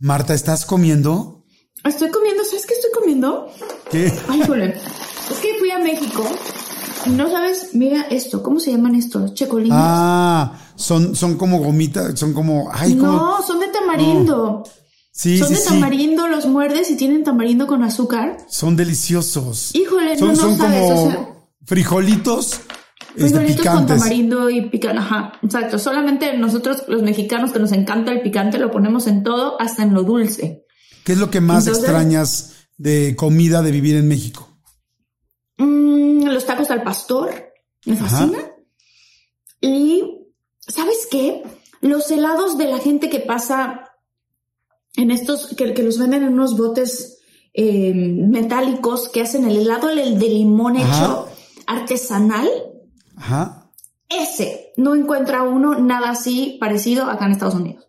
Marta, ¿estás comiendo? Estoy comiendo, ¿sabes qué estoy comiendo? ¿Qué? Ay, jole. Es que fui a México. No sabes, mira esto, ¿cómo se llaman estos? Checolines. Ah, son, son como gomitas, son como. Ay, como- no, son de tamarindo. Sí, son sí, de sí. tamarindo, los muerdes y tienen tamarindo con azúcar. Son deliciosos. Híjole, son, no, no son sabes, como o sea- frijolitos, este, Frijolitos con picantes. tamarindo y picante. Ajá, exacto. Solamente nosotros, los mexicanos, que nos encanta el picante, lo ponemos en todo, hasta en lo dulce. ¿Qué es lo que más Entonces- extrañas de comida de vivir en México? Mm, los tacos al pastor, me fascina. Y, ¿sabes qué? Los helados de la gente que pasa en estos, que, que los venden en unos botes eh, metálicos que hacen el helado el de limón Ajá. hecho artesanal. Ajá. Ese, no encuentra uno nada así parecido acá en Estados Unidos.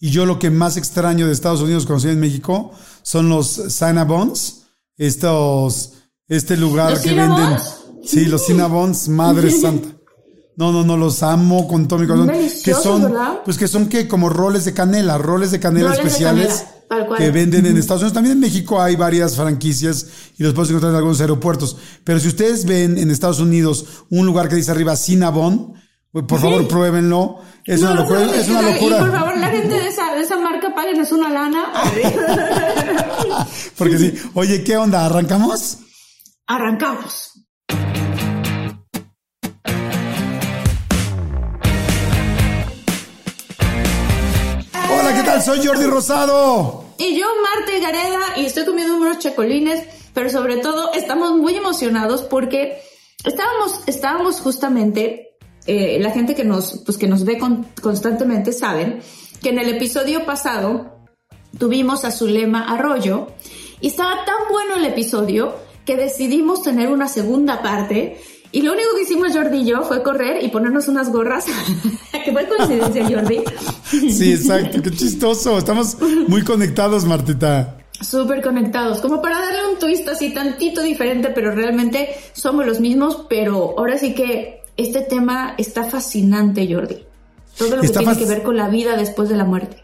Y yo lo que más extraño de Estados Unidos estoy en México son los Cinnabons, estos, este lugar ¿Los que Cinnabons? venden. Sí, los Cinnabons, madre santa. No, no, no, los amo con todo mi corazón. que son, ¿verdad? pues que son que como roles de canela, roles de canela Roles de especiales canela, tal cual. que venden en Estados Unidos. También en México hay varias franquicias y los puedes encontrar en algunos aeropuertos. Pero si ustedes ven en Estados Unidos un lugar que dice arriba Cinnabon, por favor pruébenlo. Es una locura, no, es una y por favor, la gente de esa, de esa marca, páguenos una lana. Porque sí. Oye, ¿qué onda? ¿Arrancamos? Arrancamos. Hola, ¿qué tal? Soy Jordi Rosado. Y yo, Marta Gareda, y estoy comiendo unos checolines, pero sobre todo estamos muy emocionados porque estábamos, estábamos justamente, eh, la gente que nos, pues que nos ve con- constantemente saben que en el episodio pasado tuvimos a Zulema Arroyo y estaba tan bueno el episodio que decidimos tener una segunda parte y lo único que hicimos Jordi y yo fue correr y ponernos unas gorras, que fue coincidencia Jordi. Sí, exacto. Qué chistoso. Estamos muy conectados, Martita. súper conectados, como para darle un twist así tantito diferente, pero realmente somos los mismos, pero ahora sí que este tema está fascinante, Jordi. Todo lo que Está tiene que ver con la vida después de la muerte.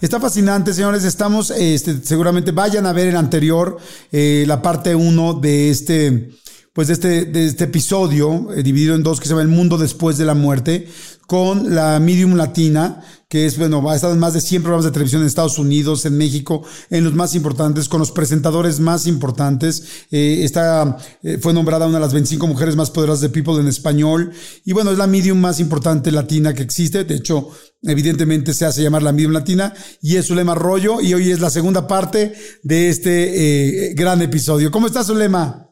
Está fascinante, señores. Estamos, este, seguramente vayan a ver el anterior, eh, la parte uno de este, pues de este, de este episodio, eh, dividido en dos, que se llama El Mundo Después de la Muerte, con la Medium Latina, que es, bueno, ha estado en más de 100 programas de televisión en Estados Unidos, en México, en los más importantes, con los presentadores más importantes. Eh, está, eh, fue nombrada una de las 25 mujeres más poderosas de People en español. Y bueno, es la medium más importante latina que existe. De hecho, evidentemente se hace llamar la medium latina y es Zulema Arroyo. Y hoy es la segunda parte de este eh, gran episodio. ¿Cómo estás, Zulema?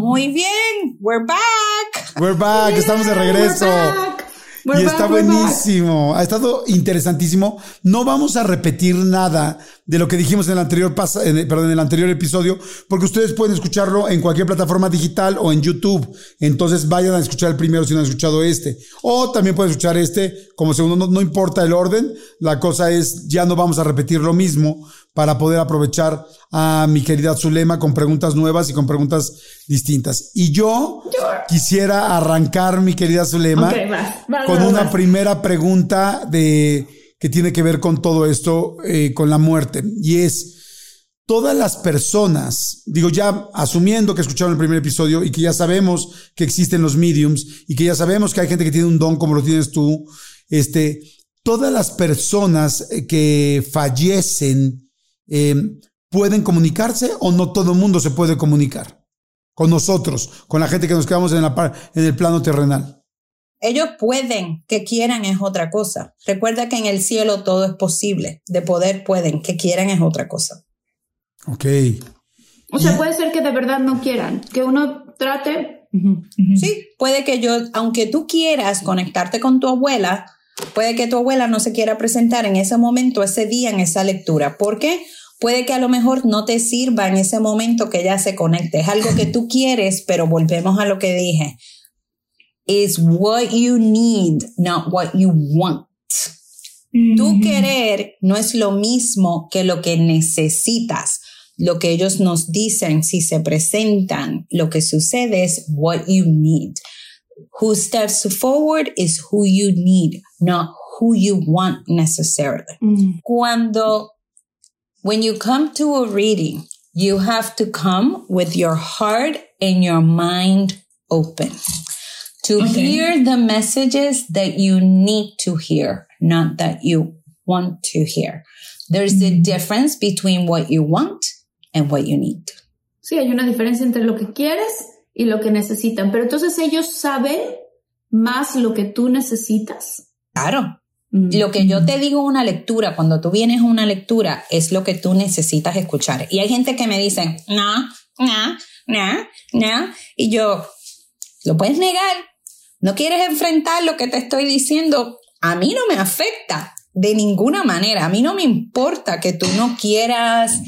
Muy bien, we're back. We're back, estamos de regreso. We're back. We're y back, está back. buenísimo. Ha estado interesantísimo. No vamos a repetir nada de lo que dijimos en el anterior en el- perdón, en el anterior episodio, porque ustedes pueden escucharlo en cualquier plataforma digital o en YouTube. Entonces vayan a escuchar el primero si no han escuchado este. O también pueden escuchar este como segundo. No, no importa el orden. La cosa es, ya no vamos a repetir lo mismo para poder aprovechar a mi querida Zulema con preguntas nuevas y con preguntas distintas. Y yo quisiera arrancar, mi querida Zulema, con una primera pregunta de que tiene que ver con todo esto, eh, con la muerte. Y es, todas las personas, digo ya asumiendo que escucharon el primer episodio y que ya sabemos que existen los mediums y que ya sabemos que hay gente que tiene un don como lo tienes tú, este, todas las personas eh, que fallecen eh, pueden comunicarse o no todo el mundo se puede comunicar con nosotros, con la gente que nos quedamos en, la, en el plano terrenal. Ellos pueden, que quieran es otra cosa. Recuerda que en el cielo todo es posible. De poder pueden, que quieran es otra cosa. Ok. O sea, puede ser que de verdad no quieran, que uno trate. Sí, puede que yo, aunque tú quieras conectarte con tu abuela, puede que tu abuela no se quiera presentar en ese momento, ese día, en esa lectura. ¿Por qué? Puede que a lo mejor no te sirva en ese momento que ella se conecte. Es algo que tú quieres, pero volvemos a lo que dije. Is what you need, not what you want. Tu querer no es lo mismo que lo que necesitas lo que ellos nos dicen, si se presentan, lo que sucede es what you need. Who steps forward is who you need, not who you want necessarily. Mm. Cuando, when you come to a reading, you have to come with your heart and your mind open to okay. hear the messages that you need to hear, not that you want to hear. There's a mm. difference between what you want and what you need. Sí, hay una diferencia entre lo que quieres y lo que necesitan, pero entonces ellos saben más lo que tú necesitas. Claro. Mm. Lo que yo te digo en una lectura, cuando tú vienes a una lectura, es lo que tú necesitas escuchar. Y hay gente que me dice, no, no, no, no. Y yo, ¿lo puedes negar? ¿No quieres enfrentar lo que te estoy diciendo? A mí no me afecta de ninguna manera. A mí no me importa que tú no quieras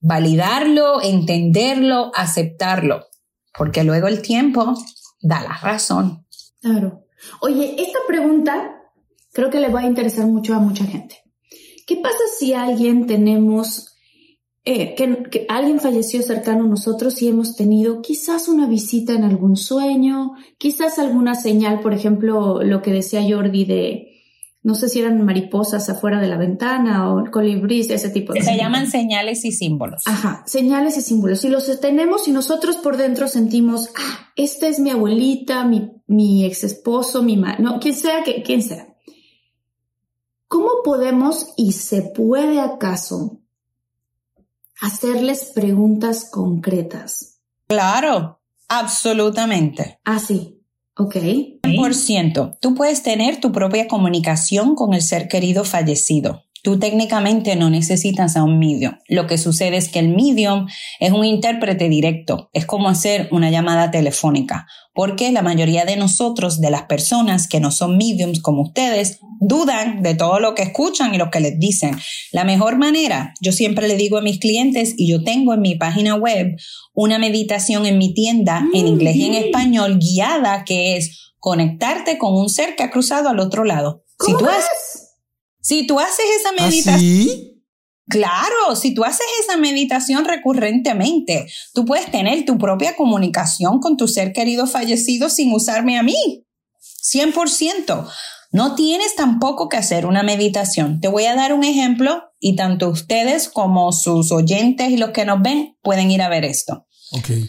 validarlo, entenderlo, aceptarlo, porque luego el tiempo da la razón. Claro. Oye, esta pregunta creo que le va a interesar mucho a mucha gente. ¿Qué pasa si alguien tenemos, eh, que, alguien falleció cercano a nosotros y hemos tenido quizás una visita en algún sueño, quizás alguna señal, por ejemplo, lo que decía Jordi de no sé si eran mariposas afuera de la ventana o colibríes, ese tipo de Se llaman señales y símbolos. Ajá, señales y símbolos. Y los tenemos y nosotros por dentro sentimos, ah, esta es mi abuelita, mi, mi ex esposo, mi madre, no, quien sea, que, quien sea. ¿Cómo podemos y se puede acaso hacerles preguntas concretas? Claro, absolutamente. Ah, sí. Ok. 100%. Tú puedes tener tu propia comunicación con el ser querido fallecido. Tú técnicamente no necesitas a un medium. Lo que sucede es que el medium es un intérprete directo. Es como hacer una llamada telefónica. Porque la mayoría de nosotros, de las personas que no son mediums como ustedes, dudan de todo lo que escuchan y lo que les dicen. La mejor manera, yo siempre le digo a mis clientes y yo tengo en mi página web una meditación en mi tienda en inglés y en español guiada que es conectarte con un ser que ha cruzado al otro lado. si tú si tú haces esa ¿Ah, meditación. Claro, si tú haces esa meditación recurrentemente, tú puedes tener tu propia comunicación con tu ser querido fallecido sin usarme a mí. 100%. No tienes tampoco que hacer una meditación. Te voy a dar un ejemplo y tanto ustedes como sus oyentes y los que nos ven pueden ir a ver esto. Okay.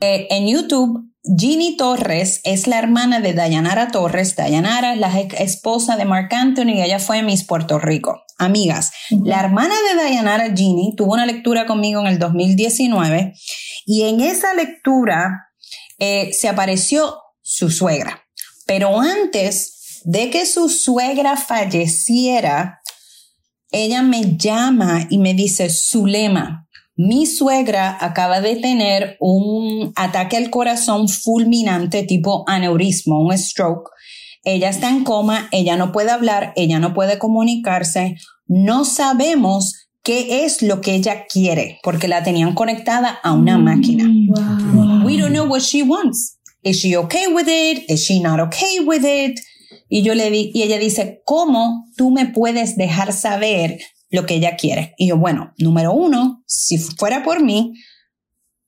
Eh, en YouTube Ginny Torres es la hermana de Dayanara Torres. Dayanara es la esposa de Mark Anthony y ella fue Miss Puerto Rico. Amigas, la hermana de Dayanara, Ginny, tuvo una lectura conmigo en el 2019 y en esa lectura eh, se apareció su suegra. Pero antes de que su suegra falleciera, ella me llama y me dice, Zulema, mi suegra acaba de tener un ataque al corazón fulminante tipo aneurismo, un stroke. Ella está en coma, ella no puede hablar, ella no puede comunicarse. No sabemos qué es lo que ella quiere porque la tenían conectada a una mm, máquina. We don't know what she wants. Is she okay with it? Is she not okay with it? Y yo le di, y ella dice, ¿cómo tú me puedes dejar saber lo que ella quiere. Y yo, bueno, número uno, si fuera por mí,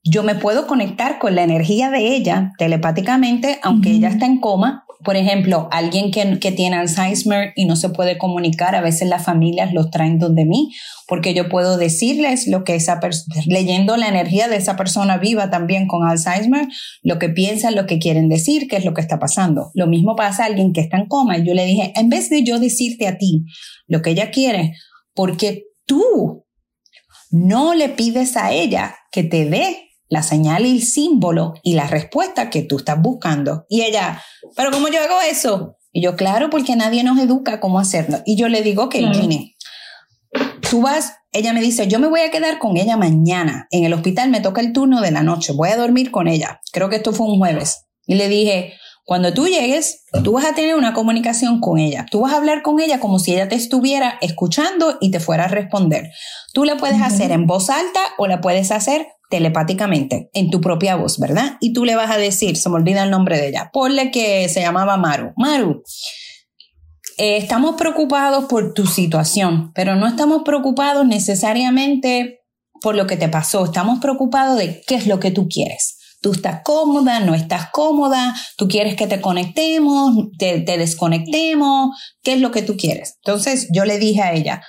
yo me puedo conectar con la energía de ella telepáticamente, aunque ella está en coma. Por ejemplo, alguien que, que, tiene Alzheimer y no se puede comunicar, a veces las familias los traen donde mí, porque yo puedo decirles lo que esa persona, leyendo la energía de esa persona viva también con Alzheimer, lo que piensan, lo que quieren decir, qué es lo que está pasando. Lo mismo pasa a alguien que está en coma y yo le dije, en vez de yo decirte a ti lo que ella quiere, porque tú no le pides a ella que te dé la señal y el símbolo y la respuesta que tú estás buscando. Y ella, pero ¿cómo yo hago eso? Y yo, claro, porque nadie nos educa cómo hacerlo. Y yo le digo que, claro. tú vas, ella me dice, yo me voy a quedar con ella mañana. En el hospital me toca el turno de la noche, voy a dormir con ella. Creo que esto fue un jueves. Y le dije, cuando tú llegues, tú vas a tener una comunicación con ella. Tú vas a hablar con ella como si ella te estuviera escuchando y te fuera a responder. Tú la puedes hacer en voz alta o la puedes hacer telepáticamente, en tu propia voz, ¿verdad? Y tú le vas a decir, se me olvida el nombre de ella, ponle que se llamaba Maru. Maru, eh, estamos preocupados por tu situación, pero no estamos preocupados necesariamente por lo que te pasó, estamos preocupados de qué es lo que tú quieres. Tú estás cómoda, no estás cómoda, tú quieres que te conectemos, te, te desconectemos, ¿qué es lo que tú quieres? Entonces yo le dije a ella,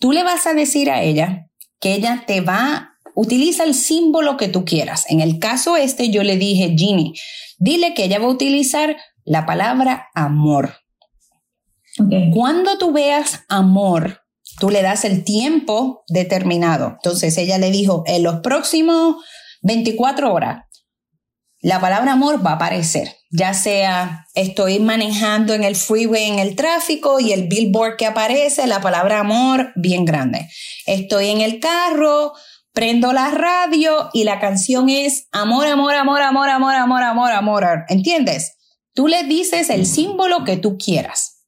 tú le vas a decir a ella que ella te va Utiliza el símbolo que tú quieras. En el caso este, yo le dije, Ginny, dile que ella va a utilizar la palabra amor. Okay. Cuando tú veas amor, tú le das el tiempo determinado. Entonces ella le dijo, en los próximos 24 horas, la palabra amor va a aparecer, ya sea estoy manejando en el freeway en el tráfico y el billboard que aparece, la palabra amor bien grande. Estoy en el carro, prendo la radio y la canción es amor, amor, amor, amor, amor, amor, amor, amor. ¿Entiendes? Tú le dices el símbolo que tú quieras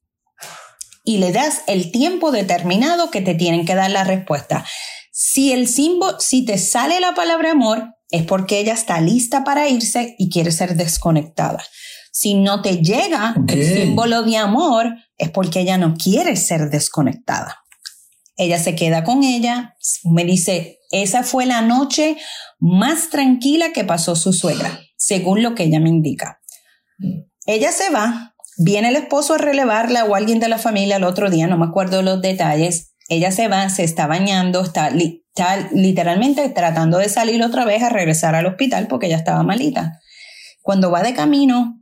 y le das el tiempo determinado que te tienen que dar la respuesta. Si el símbolo, si te sale la palabra amor, es porque ella está lista para irse y quiere ser desconectada. Si no te llega okay. el símbolo de amor, es porque ella no quiere ser desconectada. Ella se queda con ella, me dice, esa fue la noche más tranquila que pasó su suegra, según lo que ella me indica. Ella se va, viene el esposo a relevarla o alguien de la familia el otro día, no me acuerdo los detalles. Ella se va, se está bañando, está, está literalmente tratando de salir otra vez a regresar al hospital porque ella estaba malita. Cuando va de camino,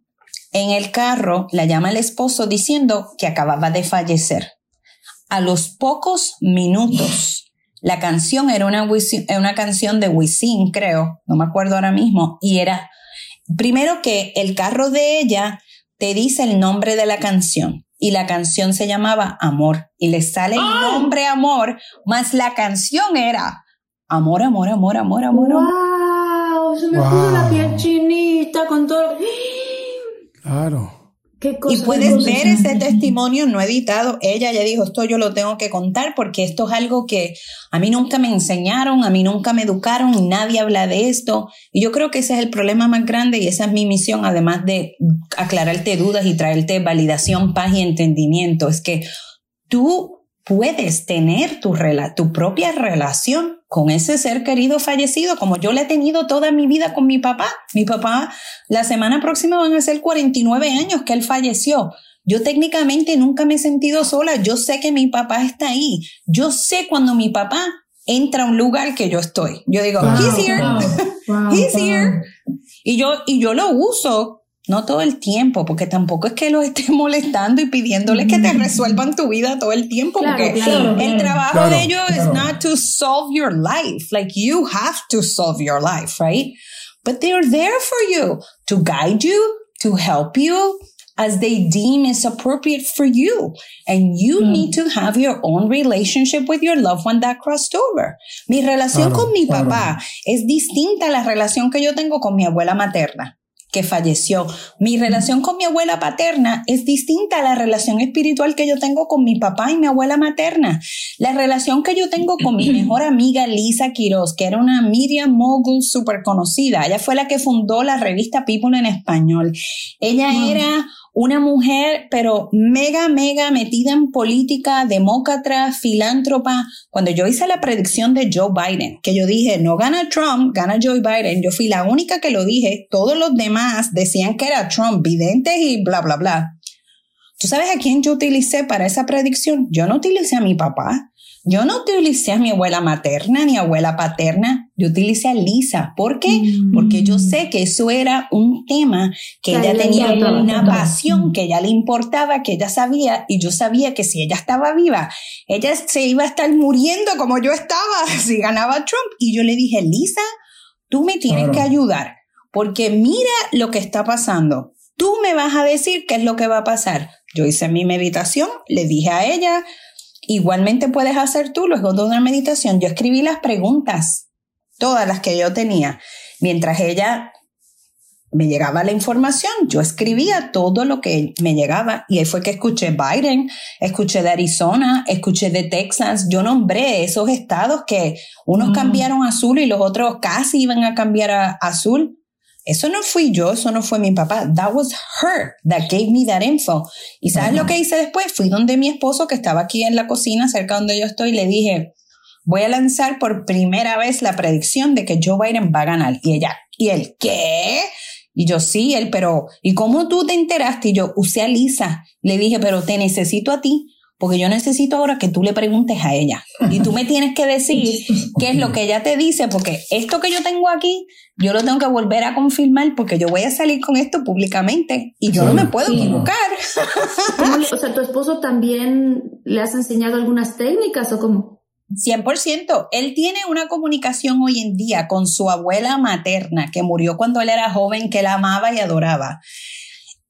en el carro, la llama el esposo diciendo que acababa de fallecer. A los pocos minutos, la canción era una, una canción de Wisin, creo, no me acuerdo ahora mismo, y era, primero que el carro de ella te dice el nombre de la canción, y la canción se llamaba Amor, y le sale el nombre Amor, más la canción era Amor, Amor, Amor, Amor, Amor. ¡Wow! Se me wow. puso la piel chinita con todo. Claro. Y puedes ver ese testimonio no editado. Ella ya dijo, esto yo lo tengo que contar porque esto es algo que a mí nunca me enseñaron, a mí nunca me educaron, nadie habla de esto. Y yo creo que ese es el problema más grande y esa es mi misión, además de aclararte dudas y traerte validación, paz y entendimiento. Es que tú puedes tener tu, tu propia relación con ese ser querido fallecido, como yo le he tenido toda mi vida con mi papá. Mi papá, la semana próxima van a ser 49 años que él falleció. Yo técnicamente nunca me he sentido sola. Yo sé que mi papá está ahí. Yo sé cuando mi papá entra a un lugar que yo estoy. Yo digo, wow, he's here, wow, wow, he's here. Y yo, y yo lo uso no todo el tiempo, porque tampoco es que los estés molestando y pidiéndoles que te resuelvan tu vida todo el tiempo, claro, porque claro, el claro. trabajo Claro, de ellos claro. is not to solve your life. Like you have to solve your life, right? But they're there for you to guide you, to help you as they deem is appropriate for you. And you Mm. need to have your own relationship with your loved one that crossed over. Mi relación Claro, con mi claro. papá es distinta a la relación que yo tengo con mi abuela materna que falleció. Mi relación con mi abuela paterna es distinta a la relación espiritual que yo tengo con mi papá y mi abuela materna. La relación que yo tengo con mi mejor amiga Lisa Quiroz, que era una Miriam Mogul súper conocida. Ella fue la que fundó la revista People en español. Ella Wow. era una mujer, pero mega, mega metida en política, demócrata, filántropa. Cuando yo hice la predicción de Joe Biden, que yo dije, no gana Trump, gana Joe Biden, yo fui la única que lo dije, todos los demás decían que era Trump, videntes y bla, bla, bla. ¿Tú sabes a quién yo utilicé para esa predicción? Yo no utilicé a mi papá, yo no utilicé a mi abuela materna ni abuela paterna, yo utilicé a Lisa. ¿Por qué? Mm. Porque yo sé que eso era un tema que ella tenía una pasión, que ella le importaba, que ella sabía, y yo sabía que si ella estaba viva, ella se iba a estar muriendo como yo estaba si ganaba Trump. Y yo le dije, Lisa, tú me tienes que ayudar, porque mira lo que está pasando. Tú me vas a decir qué es lo que va a pasar. Yo hice mi meditación, le dije a ella, Igualmente puedes hacer tú luego de una meditación. Yo escribí las preguntas, todas las que yo tenía. Mientras ella me llegaba la información, yo escribía todo lo que me llegaba y ahí fue que escuché Biden, escuché de Arizona, escuché de Texas, yo nombré esos estados que unos cambiaron a azul y los otros casi iban a cambiar a azul. Eso no fui yo, eso no fue mi papá. That was her that gave me that info. ¿Y sabes lo que hice después? Fui donde mi esposo, que estaba aquí en la cocina, cerca donde yo estoy, y le dije, voy a lanzar por primera vez la predicción de que Joe Biden va a ganar. Y ella, ¿y él qué? Y yo, sí, él, pero, ¿y cómo tú te enteraste? Y yo usé a Lisa. Le dije, pero te necesito a ti porque yo necesito ahora que tú le preguntes a ella y tú me tienes que decir qué es lo que ella te dice, porque esto que yo tengo aquí, yo lo tengo que volver a confirmar porque yo voy a salir con esto públicamente y yo no me puedo equivocar. o sea, ¿tu esposo también le has enseñado algunas técnicas o cómo? 100%. Él tiene una comunicación hoy en día con su abuela materna que murió cuando él era joven, que la amaba y adoraba.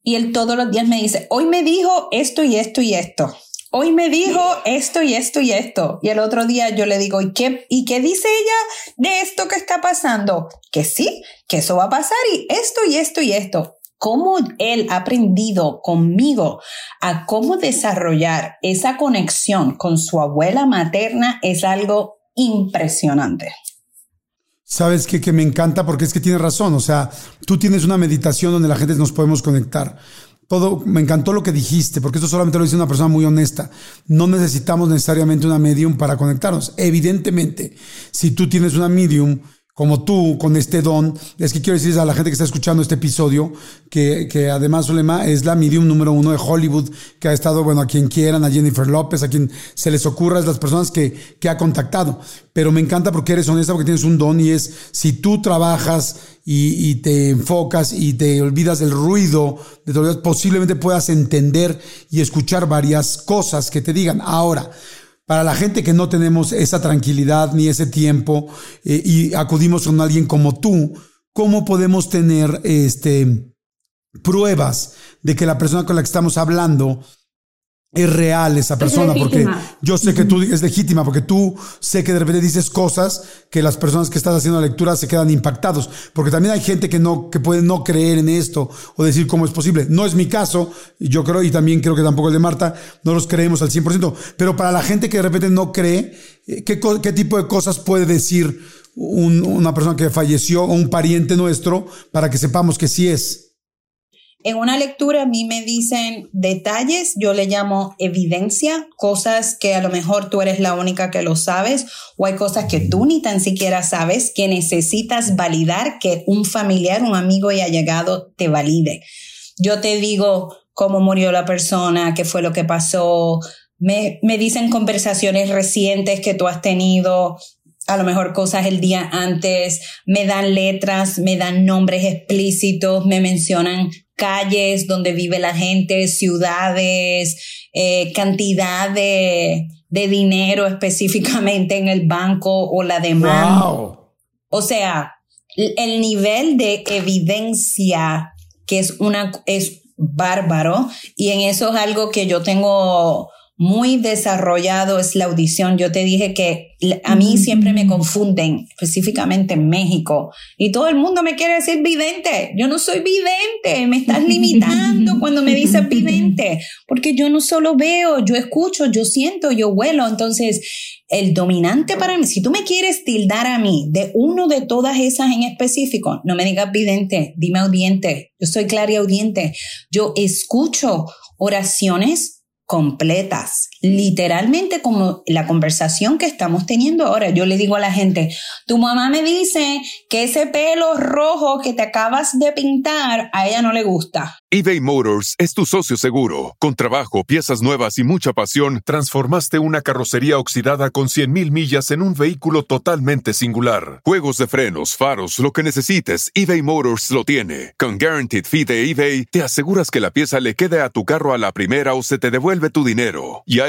Y él todos los días me dice, hoy me dijo esto y esto y esto hoy me dijo esto y esto y esto. Y el otro día yo le digo, ¿y qué, ¿y qué dice ella de esto que está pasando? Que sí, que eso va a pasar y esto y esto y esto. Cómo él ha aprendido conmigo a cómo desarrollar esa conexión con su abuela materna es algo impresionante. Sabes que, que me encanta porque es que tiene razón. O sea, tú tienes una meditación donde la gente nos podemos conectar todo, me encantó lo que dijiste, porque esto solamente lo dice una persona muy honesta. No necesitamos necesariamente una medium para conectarnos. Evidentemente, si tú tienes una medium, como tú con este don. Es que quiero decirles a la gente que está escuchando este episodio que, que además Zulema es la medium número uno de Hollywood, que ha estado, bueno, a quien quieran, a Jennifer López, a quien se les ocurra, es las personas que, que ha contactado. Pero me encanta porque eres honesta, porque tienes un don y es si tú trabajas y, y te enfocas y te olvidas del ruido, de todo, posiblemente puedas entender y escuchar varias cosas que te digan. Ahora, para la gente que no tenemos esa tranquilidad ni ese tiempo eh, y acudimos con alguien como tú, ¿cómo podemos tener este, pruebas de que la persona con la que estamos hablando es real esa persona, porque yo sé que tú es legítima, porque tú sé que de repente dices cosas que las personas que están haciendo la lectura se quedan impactados, porque también hay gente que no, que puede no creer en esto o decir cómo es posible. No es mi caso, yo creo, y también creo que tampoco el de Marta, no los creemos al 100%, pero para la gente que de repente no cree, eh, ¿qué, qué tipo de cosas puede decir una persona que falleció o un pariente nuestro para que sepamos que sí es? En una lectura a mí me dicen detalles, yo le llamo evidencia, cosas que a lo mejor tú eres la única que lo sabes o hay cosas que tú ni tan siquiera sabes que necesitas validar que un familiar, un amigo y allegado te valide. Yo te digo cómo murió la persona, qué fue lo que pasó, me, me dicen conversaciones recientes que tú has tenido, a lo mejor cosas el día antes, me dan letras, me dan nombres explícitos, me mencionan calles donde vive la gente, ciudades, eh, cantidad de, dinero específicamente en el banco o la demanda. O sea, el nivel de evidencia que es una, es bárbaro y en eso es algo que yo tengo muy desarrollado es la audición. Yo te dije que a mí siempre me confunden, específicamente en México, y todo el mundo me quiere decir vidente. Yo no soy vidente, me estás limitando cuando me dices vidente, porque yo no solo veo, yo escucho, yo siento, yo huelo. Entonces, el dominante para mí, si tú me quieres tildar a mí de uno de todas esas en específico, no me digas vidente, dime audiente. Yo soy clara audiente. Yo escucho oraciones completas, literalmente como la conversación que estamos teniendo ahora. Yo le digo a la gente, tu mamá me dice que ese pelo rojo que te acabas de pintar a ella no le gusta eBay Motors es tu socio seguro. Con trabajo, piezas nuevas y mucha pasión, transformaste una carrocería oxidada con 100.000 millas en un vehículo totalmente singular. Juegos de frenos, faros, lo que necesites, eBay Motors lo tiene. Con Guaranteed Fee de eBay, te aseguras que la pieza le quede a tu carro a la primera o se te devuelve tu dinero. Y a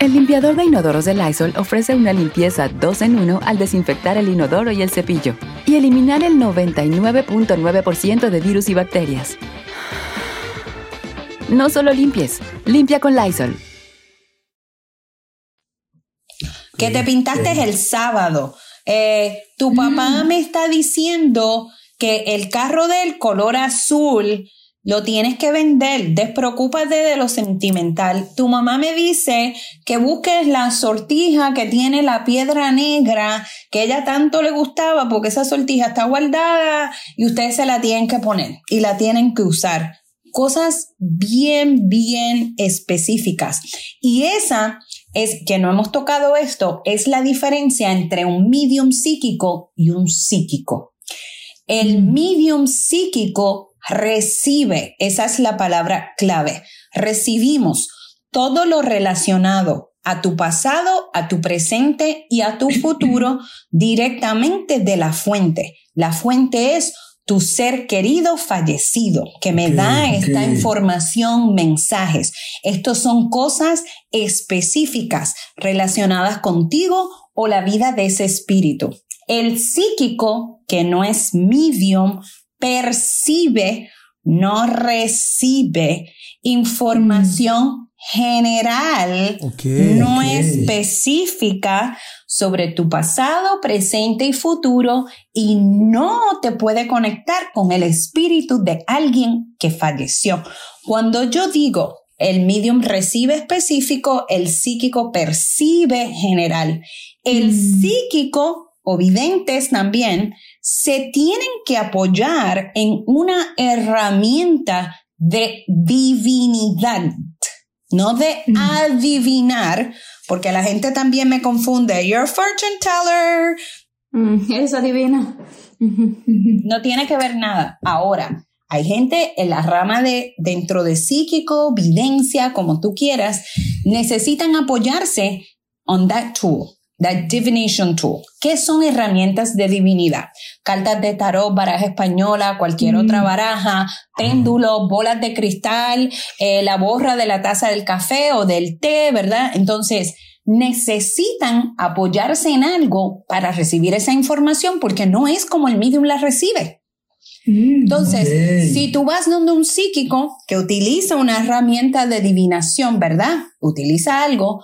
El limpiador de inodoros de Lysol ofrece una limpieza 2 en 1 al desinfectar el inodoro y el cepillo y eliminar el 99.9% de virus y bacterias. No solo limpies, limpia con Lysol. que te pintaste el sábado. Eh, tu papá mm. me está diciendo que el carro del color azul lo tienes que vender, despreocúpate de lo sentimental. Tu mamá me dice que busques la sortija que tiene la piedra negra, que ella tanto le gustaba porque esa sortija está guardada y ustedes se la tienen que poner y la tienen que usar. Cosas bien, bien específicas. Y esa es que no hemos tocado esto, es la diferencia entre un medium psíquico y un psíquico. El mm. medium psíquico recibe, esa es la palabra clave, recibimos todo lo relacionado a tu pasado, a tu presente y a tu futuro directamente de la fuente. La fuente es tu ser querido fallecido, que me da esta información, mensajes. Estos son cosas específicas relacionadas contigo o la vida de ese espíritu. El psíquico, que no es medium, percibe, no recibe información general, no específica sobre tu pasado, presente y futuro y no te puede conectar con el espíritu de alguien que falleció. Cuando yo digo el medium recibe específico, el psíquico percibe general. El mm. psíquico o videntes también se tienen que apoyar en una herramienta de divinidad no de adivinar, porque la gente también me confunde. You're a fortune teller. Mm, eres adivina. no tiene que ver nada. Ahora, hay gente en la rama de dentro de psíquico, videncia, como tú quieras, necesitan apoyarse on that tool. The Divination Tool. ¿Qué son herramientas de divinidad? Cartas de tarot, baraja española, cualquier otra mm. baraja, péndulo, bolas de cristal, eh, la borra de la taza del café o del té, ¿verdad? Entonces, necesitan apoyarse en algo para recibir esa información porque no es como el medium la recibe. Mm, Entonces, si tú vas donde un psíquico que utiliza una herramienta de divinación, ¿verdad? Utiliza algo,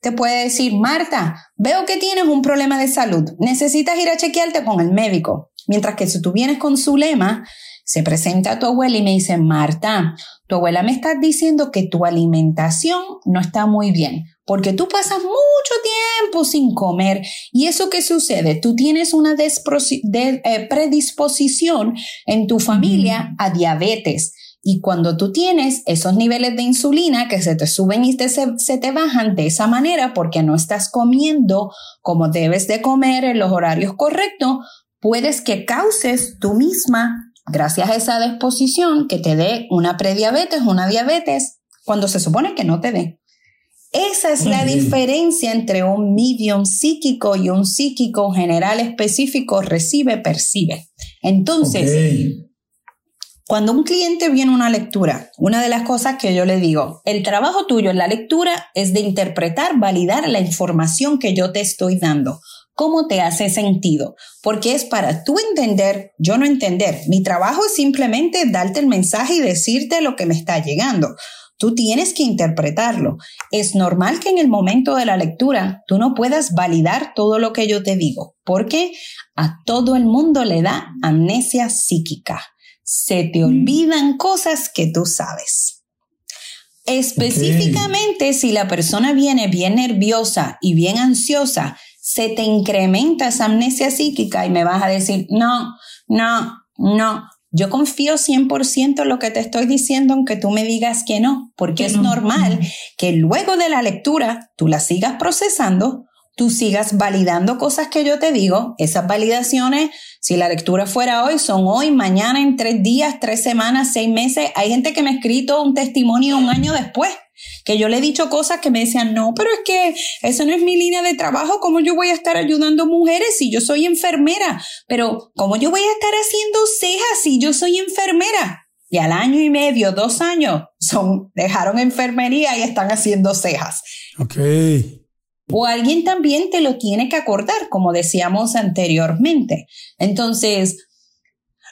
te puede decir, Marta, veo que tienes un problema de salud, necesitas ir a chequearte con el médico. Mientras que si tú vienes con su lema, se presenta a tu abuela y me dice, Marta, tu abuela me está diciendo que tu alimentación no está muy bien, porque tú pasas mucho tiempo sin comer. ¿Y eso qué sucede? Tú tienes una eh, predisposición en tu familia a diabetes. Y cuando tú tienes esos niveles de insulina que se te suben y se, te bajan de esa manera porque no estás comiendo como debes de comer en los horarios correctos, puedes que causes tú misma, gracias a esa disposición, que te dé una prediabetes, una diabetes, cuando se supone que no te dé. Esa es la diferencia entre un medium psíquico y un psíquico general específico recibe, percibe. Entonces, cuando un cliente viene a una lectura, una de las cosas que yo le digo, el trabajo tuyo en la lectura es de interpretar, validar la información que yo te estoy dando. ¿Cómo te hace sentido? Porque es para tú entender, yo no entender. Mi trabajo es simplemente darte el mensaje y decirte lo que me está llegando. Tú tienes que interpretarlo. Es normal que en el momento de la lectura tú no puedas validar todo lo que yo te digo, porque a todo el mundo le da amnesia psíquica. Se te olvidan cosas que tú sabes. Específicamente si la persona viene bien nerviosa y bien ansiosa, se te incrementa esa amnesia psíquica y me vas a decir, no, no, no, yo confío 100% en lo que te estoy diciendo, aunque tú me digas que no, porque es normal que luego de la lectura tú la sigas procesando, tú sigas validando cosas que yo te digo. Esas validaciones, si la lectura fuera hoy, son hoy, mañana, en tres días, tres semanas, seis meses. Hay gente que me ha escrito un testimonio un año después que yo le he dicho cosas que me decían, no, pero es que eso no es mi línea de trabajo, ¿cómo yo voy a estar ayudando mujeres si yo soy enfermera? Pero, ¿cómo yo voy a estar haciendo cejas si yo soy enfermera? Y al año y medio, dos años, son, dejaron enfermería y están haciendo cejas. Ok. O alguien también te lo tiene que acordar, como decíamos anteriormente. Entonces,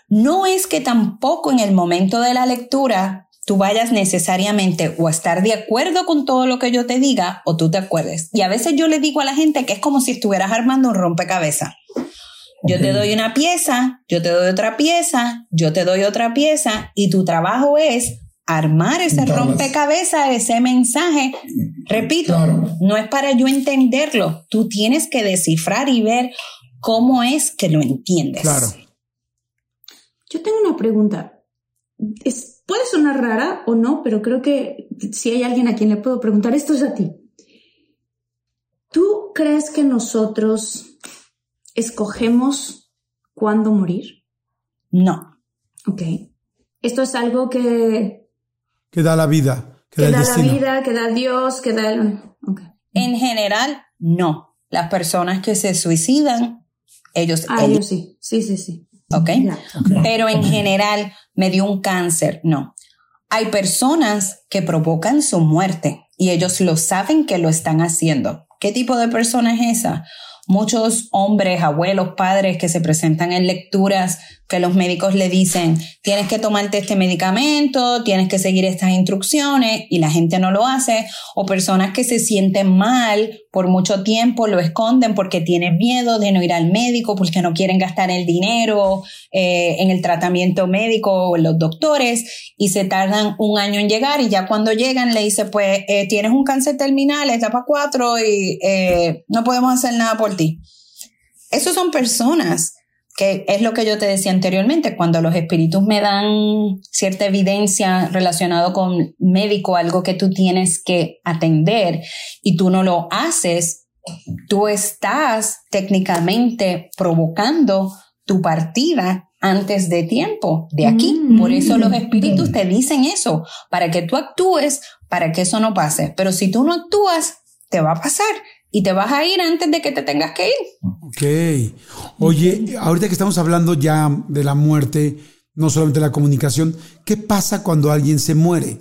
no es que tampoco en el momento de la lectura tú vayas necesariamente o a estar de acuerdo con todo lo que yo te diga o tú te acuerdes. Y a veces yo le digo a la gente que es como si estuvieras armando un rompecabezas. Yo te doy una pieza, yo te doy otra pieza, yo te doy otra pieza y tu trabajo es armar ese rompecabezas, ese mensaje. Repito, no es para yo entenderlo, tú tienes que descifrar y ver cómo es que lo entiendes. Claro. Yo tengo una pregunta. Es, Puede sonar rara o no, pero creo que si hay alguien a quien le puedo preguntar, esto es a ti. ¿Tú crees que nosotros escogemos cuándo morir? No. Ok. Esto es algo que... Que da la vida. Que, da, la vida, que da Dios, que da el... En general, no. Las personas que se suicidan, ellos... Ah, ellos sí. Sí, sí, sí. ¿ok? Pero en general me dio un cáncer, no. Hay personas que provocan su muerte y ellos lo saben que lo están haciendo. ¿Qué tipo de persona es esa? Muchos hombres, abuelos, padres que se presentan en lecturas que los médicos le dicen, tienes que tomarte este medicamento, tienes que seguir estas instrucciones y la gente no lo hace, o personas que se sienten mal por mucho tiempo, lo esconden porque tienen miedo de no ir al médico, porque no quieren gastar el dinero eh, en el tratamiento médico o en los doctores y se tardan un año en llegar y ya cuando llegan le dice, pues eh, tienes un cáncer terminal, etapa 4 y eh, no podemos hacer nada por ti. Esos son personas que es lo que yo te decía anteriormente, cuando los espíritus me dan cierta evidencia relacionado con médico, algo que tú tienes que atender y tú no lo haces, tú estás técnicamente provocando tu partida antes de tiempo de aquí. Mm. Por eso los espíritus te dicen eso, para que tú actúes, para que eso no pase. Pero si tú no actúas, te va a pasar y te vas a ir antes de que te tengas que ir. Ok. Oye, ahorita que estamos hablando ya de la muerte, no solamente la comunicación, ¿qué pasa cuando alguien se muere?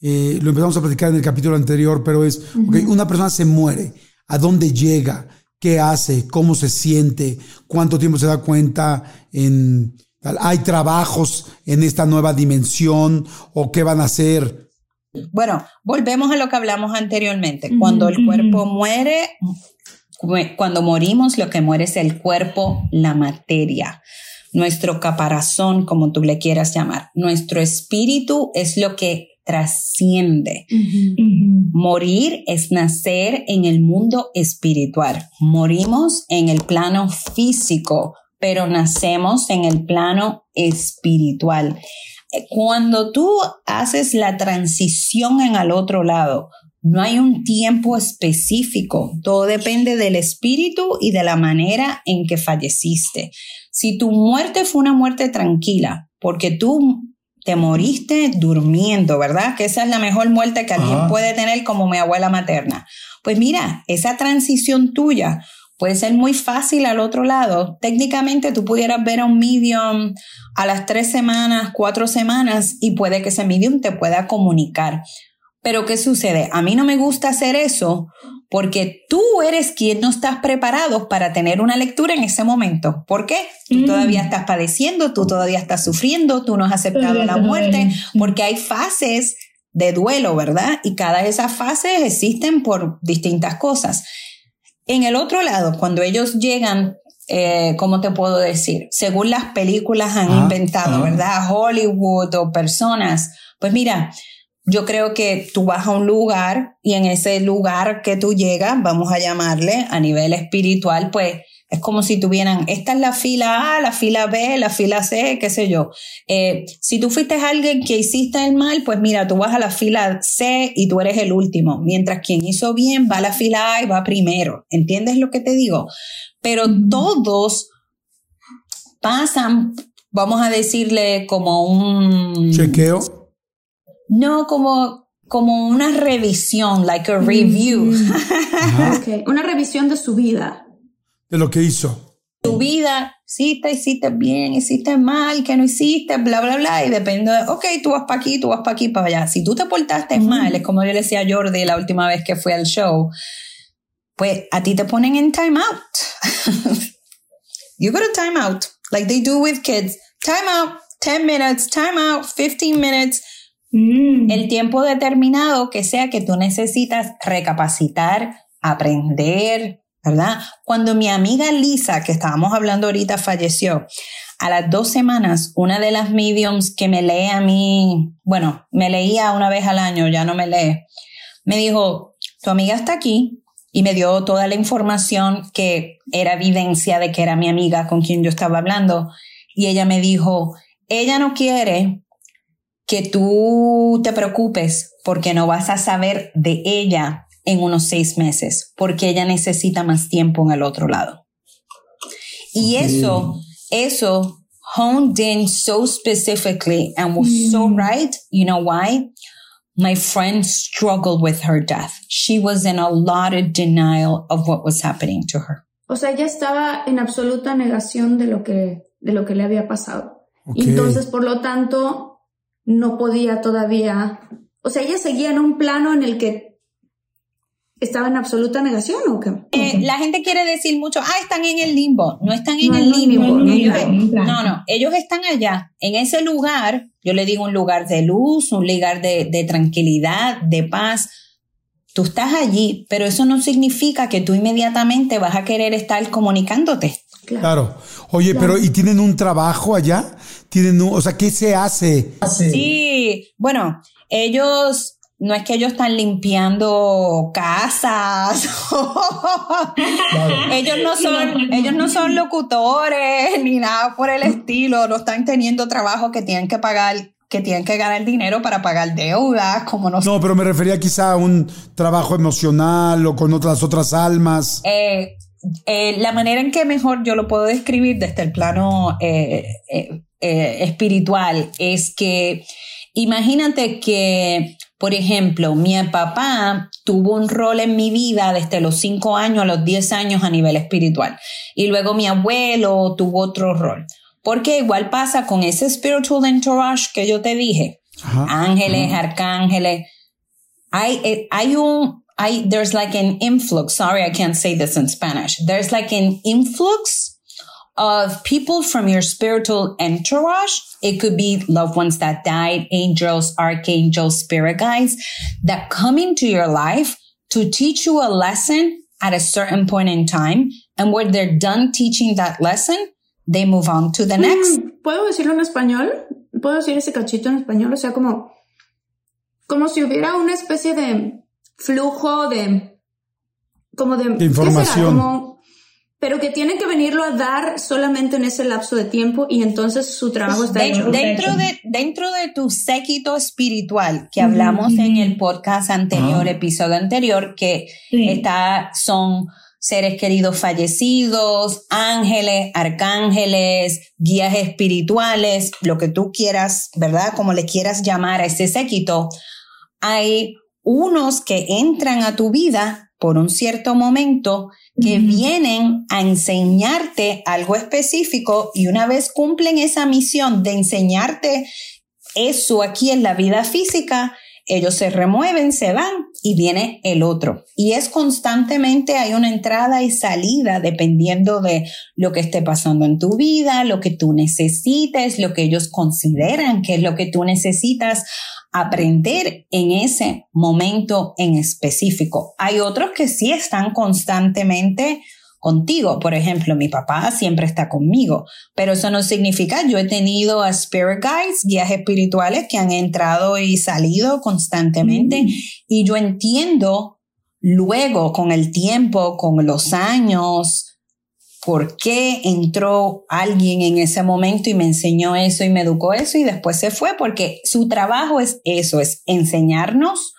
Eh, lo empezamos a platicar en el capítulo anterior, pero es, una persona se muere, ¿a dónde llega? ¿Qué hace? ¿Cómo se siente? ¿Cuánto tiempo se da cuenta en... ¿Hay trabajos en esta nueva dimensión? ¿O qué van a hacer? Bueno, volvemos a lo que hablamos anteriormente. Cuando el cuerpo muere, cuando morimos, lo que muere es el cuerpo, la materia, nuestro caparazón, como tú le quieras llamar. Nuestro espíritu es lo que trasciende. Morir es nacer en el mundo espiritual. Morimos en el plano físico, pero nacemos en el plano espiritual. Cuando tú haces la transición en al otro lado, no hay un tiempo específico, todo depende del espíritu y de la manera en que falleciste. Si tu muerte fue una muerte tranquila, porque tú te moriste durmiendo, ¿verdad? Que esa es la mejor muerte que alguien puede tener como mi abuela materna. Pues mira, esa transición tuya puede ser muy fácil al otro lado. Técnicamente tú pudieras ver a un medium a las tres semanas, cuatro semanas y puede que ese medium te pueda comunicar. Pero ¿qué sucede? A mí no me gusta hacer eso porque tú eres quien no estás preparado para tener una lectura en ese momento. ¿Por qué? Tú mm. todavía estás padeciendo, tú todavía estás sufriendo, tú no has aceptado la muerte, porque hay fases de duelo, ¿verdad? Y cada de esas fases existen por distintas cosas. En el otro lado, cuando ellos llegan, eh, ¿cómo te puedo decir? Según las películas han ah, inventado, ah. ¿verdad? Hollywood o personas, pues mira, yo creo que tú vas a un lugar y en ese lugar que tú llegas, vamos a llamarle a nivel espiritual, pues es como si tuvieran, esta es la fila A, la fila B, la fila C, qué sé yo. Eh, si tú fuiste alguien que hiciste el mal, pues mira, tú vas a la fila C y tú eres el último, mientras quien hizo bien va a la fila A y va primero. ¿Entiendes lo que te digo? Pero todos pasan, vamos a decirle como un... Chequeo no, como, como una revisión, like a review. Una revisión de su vida. De lo que hizo. Tu vida, hiciste, hiciste bien, hiciste mal, que no hiciste, bla, bla, bla. Y depende de, ok, tú vas para aquí, tú vas para aquí, para allá. Si tú te portaste mal, es como yo le decía a Jordi la última vez que fui al show, pues a ti te ponen en time out. you got a time out, like they do with kids. Time out, 10 minutes, time out, 15 minutes Mm. El tiempo determinado que sea que tú necesitas recapacitar, aprender, ¿verdad? Cuando mi amiga Lisa, que estábamos hablando ahorita, falleció, a las dos semanas, una de las mediums que me lee a mí, bueno, me leía una vez al año, ya no me lee, me dijo, tu amiga está aquí y me dio toda la información que era evidencia de que era mi amiga con quien yo estaba hablando. Y ella me dijo, ella no quiere que tú te preocupes porque no vas a saber de ella en unos seis meses, porque ella necesita más tiempo en el otro lado. Y eso, eso honed in so specifically and was so mm. right. You know why? My friend struggled with her death. She was in a lot of denial of what was happening to her. O sea, ella estaba en absoluta negación de lo que, de lo que le había pasado. Entonces, por lo tanto, no podía todavía, o sea, ella seguía en un plano en el que estaba en absoluta negación o qué? Eh, la gente quiere decir mucho, ah, están en el limbo, no están en el limbo. no, no, ellos están allá, en ese lugar, yo le digo un lugar de luz, un lugar de, tranquilidad, de paz. Tú estás allí, pero eso no significa que tú inmediatamente vas a querer estar comunicándote. Claro. Oye, pero ¿y tienen un trabajo allá? tienen, o sea, ¿qué se hace? Sí, bueno, ellos no es que ellos están limpiando casas. ellos no son, ellos no son locutores ni nada por el estilo. No están teniendo trabajo que tienen que pagar, que tienen que ganar dinero para pagar deudas, como no. No, pero me refería quizá a un trabajo emocional o con otras otras almas. Eh, eh, la manera en que mejor yo lo puedo describir desde el plano eh, eh, espiritual es que imagínate que, por ejemplo, mi papá tuvo un rol en mi vida desde los 5 años a los 10 años a nivel espiritual y luego mi abuelo tuvo otro rol. Porque igual pasa con ese spiritual entourage que yo te dije. Ángeles, arcángeles. Hay, eh, hay un, hay, there's like an influx. Sorry, I can't say this in Spanish. There's like an influx of people from your spiritual entourage. It could be loved ones that died, angels, archangels, spirit guides that come into your life to teach you a lesson at a certain point in time. And when they're done teaching that lesson, they move on to the next. Mm, ¿Puedo decirlo en español? ¿Puedo decir ese cachito en español? O sea, como, como si hubiera una especie de flujo de, como de, de información. Como, pero que tiene que venirlo a dar solamente en ese lapso de tiempo y entonces su trabajo está hecho. Dentro de, dentro de tu séquito espiritual que hablamos en el podcast anterior, episodio anterior, que está, son seres queridos fallecidos, ángeles, arcángeles, guías espirituales, lo que tú quieras, ¿verdad? Como le quieras llamar a ese séquito, hay unos que entran a tu vida por un cierto momento que vienen a enseñarte algo específico y una vez cumplen esa misión de enseñarte eso aquí en la vida física, ellos se remueven, se van y viene el otro. Y es constantemente, hay una entrada y salida dependiendo de lo que esté pasando en tu vida, lo que tú necesites, lo que ellos consideran que es lo que tú necesitas aprender en ese momento en específico. Hay otros que sí están constantemente contigo. Por ejemplo, mi papá siempre está conmigo, pero eso no significa yo he tenido a spirit guides, guías espirituales que han entrado y salido constantemente mm. y yo entiendo luego con el tiempo, con los años, por qué entró alguien en ese momento y me enseñó eso y me educó eso y después se fue, porque su trabajo es eso, es enseñarnos,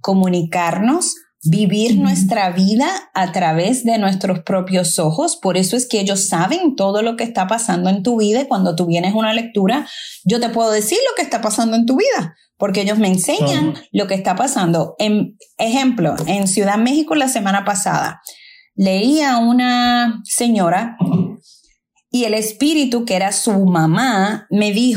comunicarnos, vivir nuestra vida a través de nuestros propios ojos. Por eso es que ellos saben todo lo que está pasando en tu vida y cuando tú vienes a una lectura, yo te puedo decir lo que está pasando en tu vida, porque ellos me enseñan lo que está pasando. En ejemplo, en Ciudad México la semana pasada, leía una señora y el espíritu, que era su mamá, me dijo...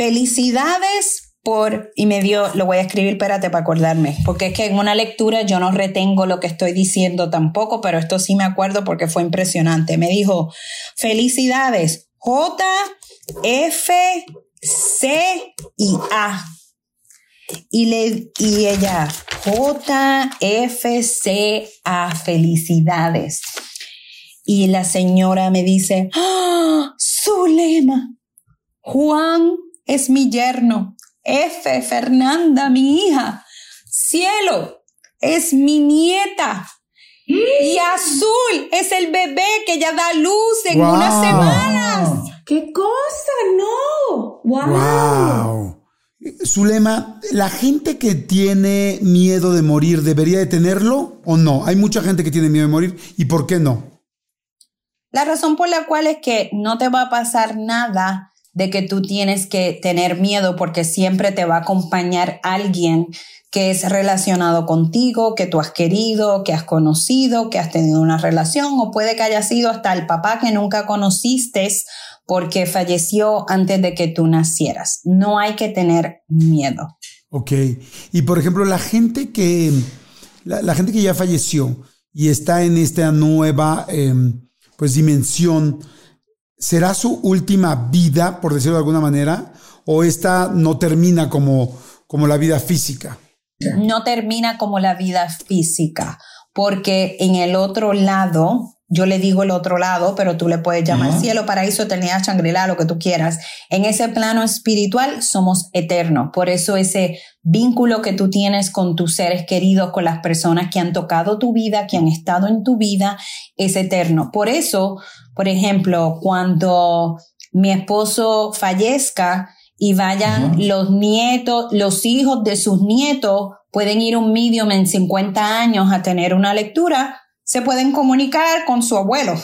Felicidades por, y me dio, lo voy a escribir, espérate para acordarme, porque es que en una lectura yo no retengo lo que estoy diciendo tampoco, pero esto sí me acuerdo porque fue impresionante. Me dijo, felicidades, J, F, C y A. Y, le, y ella, J, F, C, A, felicidades. Y la señora me dice, ¡Ah, Zulema! Juan es mi yerno. F, Fernanda, mi hija. Cielo, es mi nieta. Y Azul es el bebé que ya da luz en unas semanas. ¡Qué cosa! ¡No! ¡Wow! wow. Zulema, ¿la gente que tiene miedo de morir debería de tenerlo o no? Hay mucha gente que tiene miedo de morir y ¿por qué no? La razón por la cual es que no te va a pasar nada de que tú tienes que tener miedo porque siempre te va a acompañar alguien que es relacionado contigo, que tú has querido, que has conocido, que has tenido una relación o puede que haya sido hasta el papá que nunca conociste porque falleció antes de que tú nacieras. No hay que tener miedo. Ok. Y por ejemplo, la gente que, la, gente que ya falleció y está en esta nueva... Em, pues dimensión, ¿será su última vida, por decirlo de alguna manera? ¿O esta no termina como, como la vida física? No termina como la vida física, porque en el otro lado yo le digo el otro lado, pero tú le puedes llamar cielo, paraíso, eternidad, changrila, lo que tú quieras. En ese plano espiritual somos eternos. Por eso ese vínculo que tú tienes con tus seres queridos, con las personas que han tocado tu vida, que han estado en tu vida, es eterno. Por eso, por ejemplo, cuando mi esposo fallezca y vayan los nietos, los hijos de sus nietos, pueden ir un medium en 50 años a tener una lectura, se pueden comunicar con su abuelo.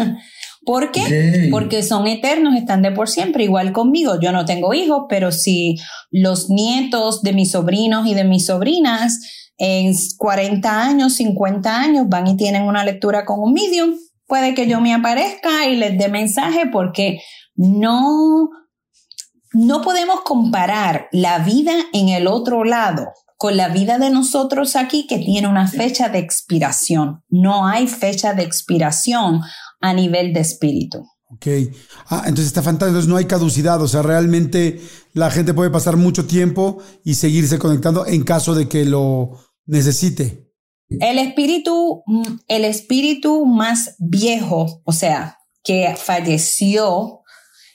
¿Por qué? Porque son eternos, están de por siempre, igual conmigo. Yo no tengo hijos, pero si los nietos de mis sobrinos y de mis sobrinas en 40 años, 50 años, van y tienen una lectura con un medium, puede que yo me aparezca y les dé mensaje porque no, no podemos comparar la vida en el otro lado con la vida de nosotros aquí que tiene una fecha de expiración. No hay fecha de expiración a nivel de espíritu. Ok. Ah, entonces está fantástico. Entonces no hay caducidad. O sea, realmente la gente puede pasar mucho tiempo y seguirse conectando en caso de que lo necesite. El espíritu, mm, el espíritu más viejo, o sea, que falleció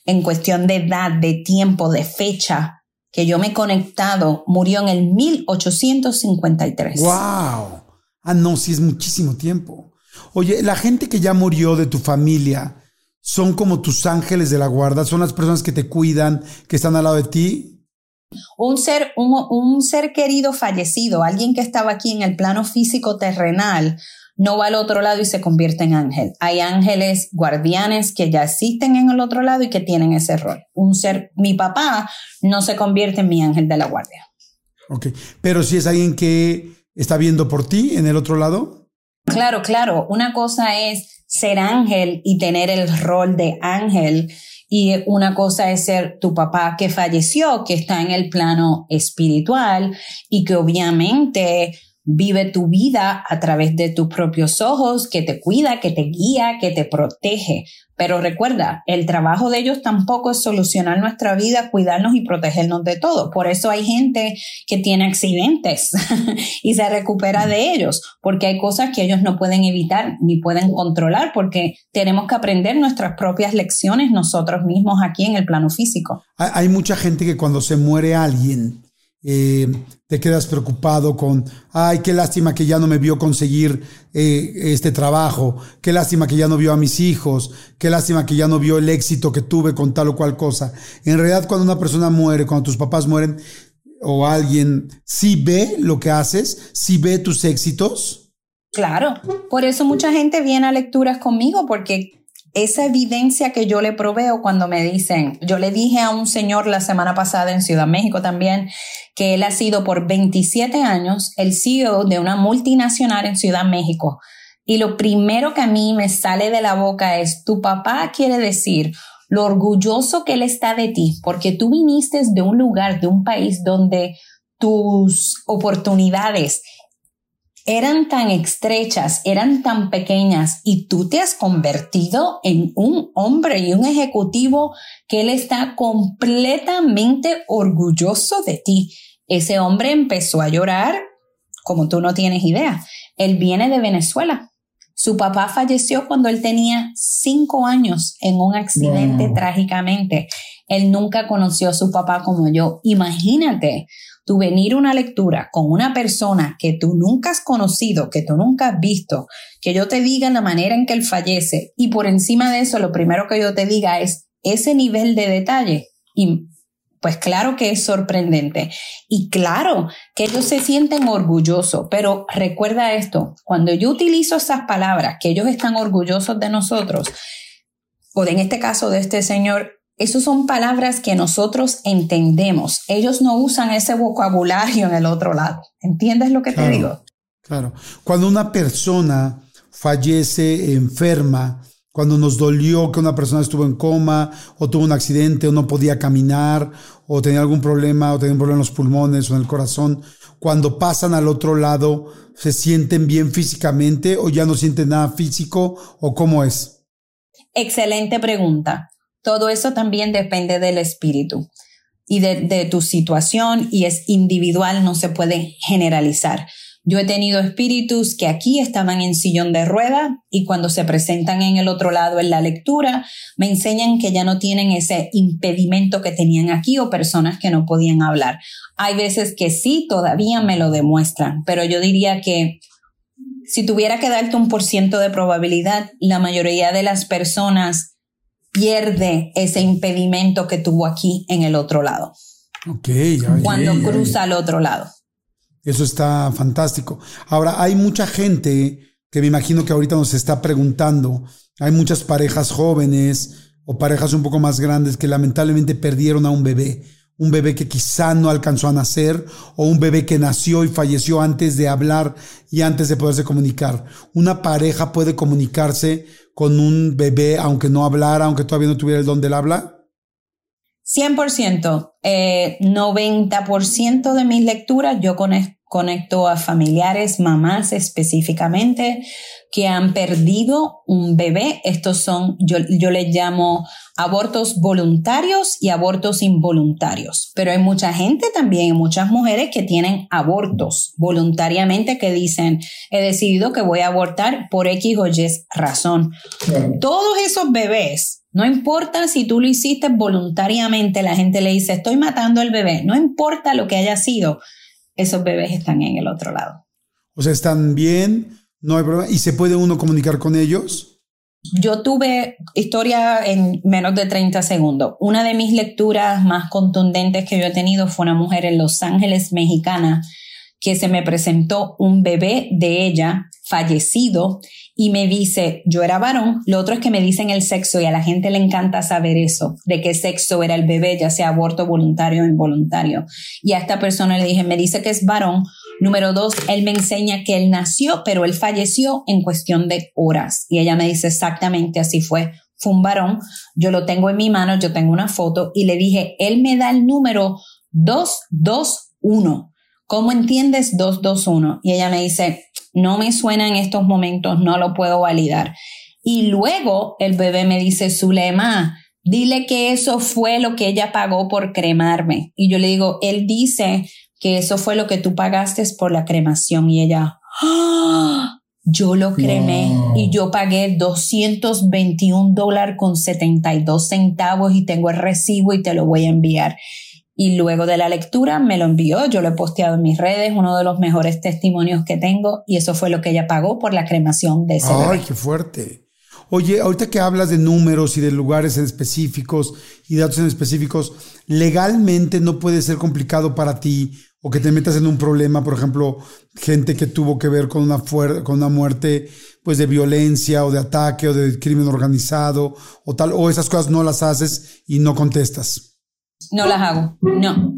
en cuestión de edad, de tiempo, de fecha, que yo me he conectado, murió en el 1853. ¡Wow! Ah, no, sí es muchísimo tiempo. Oye, la gente que ya murió de tu familia son como tus ángeles de la guarda, son las personas que te cuidan, que están al lado de ti. Un ser, un, un ser querido fallecido, alguien que estaba aquí en el plano físico terrenal, no va al otro lado y se convierte en ángel. Hay ángeles guardianes que ya existen en el otro lado y que tienen ese rol. Un ser, mi papá no se convierte en mi ángel de la guardia. Ok, pero si es alguien que está viendo por ti en el otro lado. Claro, claro. Una cosa es ser ángel y tener el rol de ángel. Y una cosa es ser tu papá que falleció, que está en el plano espiritual y que obviamente Vive tu vida a través de tus propios ojos, que te cuida, que te guía, que te protege. Pero recuerda, el trabajo de ellos tampoco es solucionar nuestra vida, cuidarnos y protegernos de todo. Por eso hay gente que tiene accidentes y se recupera de ellos, porque hay cosas que ellos no pueden evitar ni pueden controlar, porque tenemos que aprender nuestras propias lecciones nosotros mismos aquí en el plano físico. Hay mucha gente que cuando se muere alguien, eh, te quedas preocupado con, ay, qué lástima que ya no me vio conseguir eh, este trabajo, qué lástima que ya no vio a mis hijos, qué lástima que ya no vio el éxito que tuve con tal o cual cosa. En realidad, cuando una persona muere, cuando tus papás mueren o alguien, sí ve lo que haces, sí ve tus éxitos. Claro, por eso mucha gente viene a lecturas conmigo porque esa evidencia que yo le proveo cuando me dicen, yo le dije a un señor la semana pasada en Ciudad México también, que él ha sido por 27 años el CEO de una multinacional en Ciudad México. Y lo primero que a mí me sale de la boca es, tu papá quiere decir lo orgulloso que él está de ti, porque tú viniste de un lugar, de un país donde tus oportunidades eran tan estrechas, eran tan pequeñas y tú te has convertido en un hombre y un ejecutivo que él está completamente orgulloso de ti. Ese hombre empezó a llorar como tú no tienes idea. Él viene de Venezuela. Su papá falleció cuando él tenía cinco años en un accidente trágicamente. Él nunca conoció a su papá como yo. Imagínate tú venir una lectura con una persona que tú nunca has conocido, que tú nunca has visto, que yo te diga la manera en que él fallece y por encima de eso lo primero que yo te diga es ese nivel de detalle y pues claro que es sorprendente. Y claro que ellos se sienten orgullosos, pero recuerda esto, cuando yo utilizo esas palabras, que ellos están orgullosos de nosotros, o en este caso de este señor, esas son palabras que nosotros entendemos. Ellos no usan ese vocabulario en el otro lado. ¿Entiendes lo que te digo? Claro. Cuando una persona fallece enferma, cuando nos dolió que una persona estuvo en coma o tuvo un accidente o no podía caminar o tenía algún problema o tenía un problema en los pulmones o en el corazón, cuando pasan al otro lado, ¿se sienten bien físicamente o ya no sienten nada físico o cómo es? Excelente pregunta. Todo eso también depende del espíritu y de, tu situación y es individual, no se puede generalizar. Yo he tenido espíritus que aquí estaban en sillón de rueda y cuando se presentan en el otro lado en la lectura, me enseñan que ya no tienen ese impedimento que tenían aquí o personas que no podían hablar. Hay veces que sí, todavía me lo demuestran, pero yo diría que si tuviera que darte un por ciento de probabilidad, la mayoría de las personas pierde ese impedimento que tuvo aquí en el otro lado. Ok, cuando cruza al otro lado. Eso está fantástico. Ahora, hay mucha gente que me imagino que ahorita nos está preguntando, hay muchas parejas jóvenes o parejas un poco más grandes que lamentablemente perdieron a un bebé, un bebé que quizá no alcanzó a nacer o un bebé que nació y falleció antes de hablar y antes de poderse comunicar. Una pareja puede comunicarse con un bebé aunque no hablara, aunque todavía no tuviera el don del habla. 100%, eh, 90% de mis lecturas yo conecto a familiares, mamás específicamente, que han perdido un bebé. Estos son, yo, yo les llamo abortos voluntarios y abortos involuntarios. Pero hay mucha gente también, muchas mujeres que tienen abortos voluntariamente que dicen, he decidido que voy a abortar por X o Y razón. Todos esos bebés, no importa si tú lo hiciste voluntariamente, la gente le dice, estoy matando al bebé, no importa lo que haya sido, esos bebés están en el otro lado. O sea, están bien, no hay problema. ¿Y se puede uno comunicar con ellos? Yo tuve historia en menos de 30 segundos. Una de mis lecturas más contundentes que yo he tenido fue una mujer en Los Ángeles, mexicana, que se me presentó un bebé de ella fallecido y me dice, yo era varón, lo otro es que me dicen el sexo y a la gente le encanta saber eso, de qué sexo era el bebé, ya sea aborto voluntario o involuntario. Y a esta persona le dije, me dice que es varón. Número dos, él me enseña que él nació, pero él falleció en cuestión de horas. Y ella me dice exactamente así fue. Fue un varón, yo lo tengo en mi mano, yo tengo una foto y le dije, él me da el número 221 ¿Cómo entiendes 221? Y ella me dice, no me suena en estos momentos, no lo puedo validar. Y luego el bebé me dice, Zulema, dile que eso fue lo que ella pagó por cremarme. Y yo le digo, él dice que eso fue lo que tú pagaste por la cremación. Y ella, ¡Ah! yo lo cremé y yo pagué 221 dólares con 72 centavos y tengo el recibo y te lo voy a enviar. Y luego de la lectura me lo envió, yo lo he posteado en mis redes, uno de los mejores testimonios que tengo, y eso fue lo que ella pagó por la cremación de ese ¡Ay, qué fuerte! Oye, ahorita que hablas de números y de lugares en específicos y datos en específicos, legalmente no puede ser complicado para ti o que te metas en un problema, por ejemplo, gente que tuvo que ver con una, muerte pues de violencia o de ataque o de crimen organizado o tal, o esas cosas no las haces y no contestas. No las hago, no.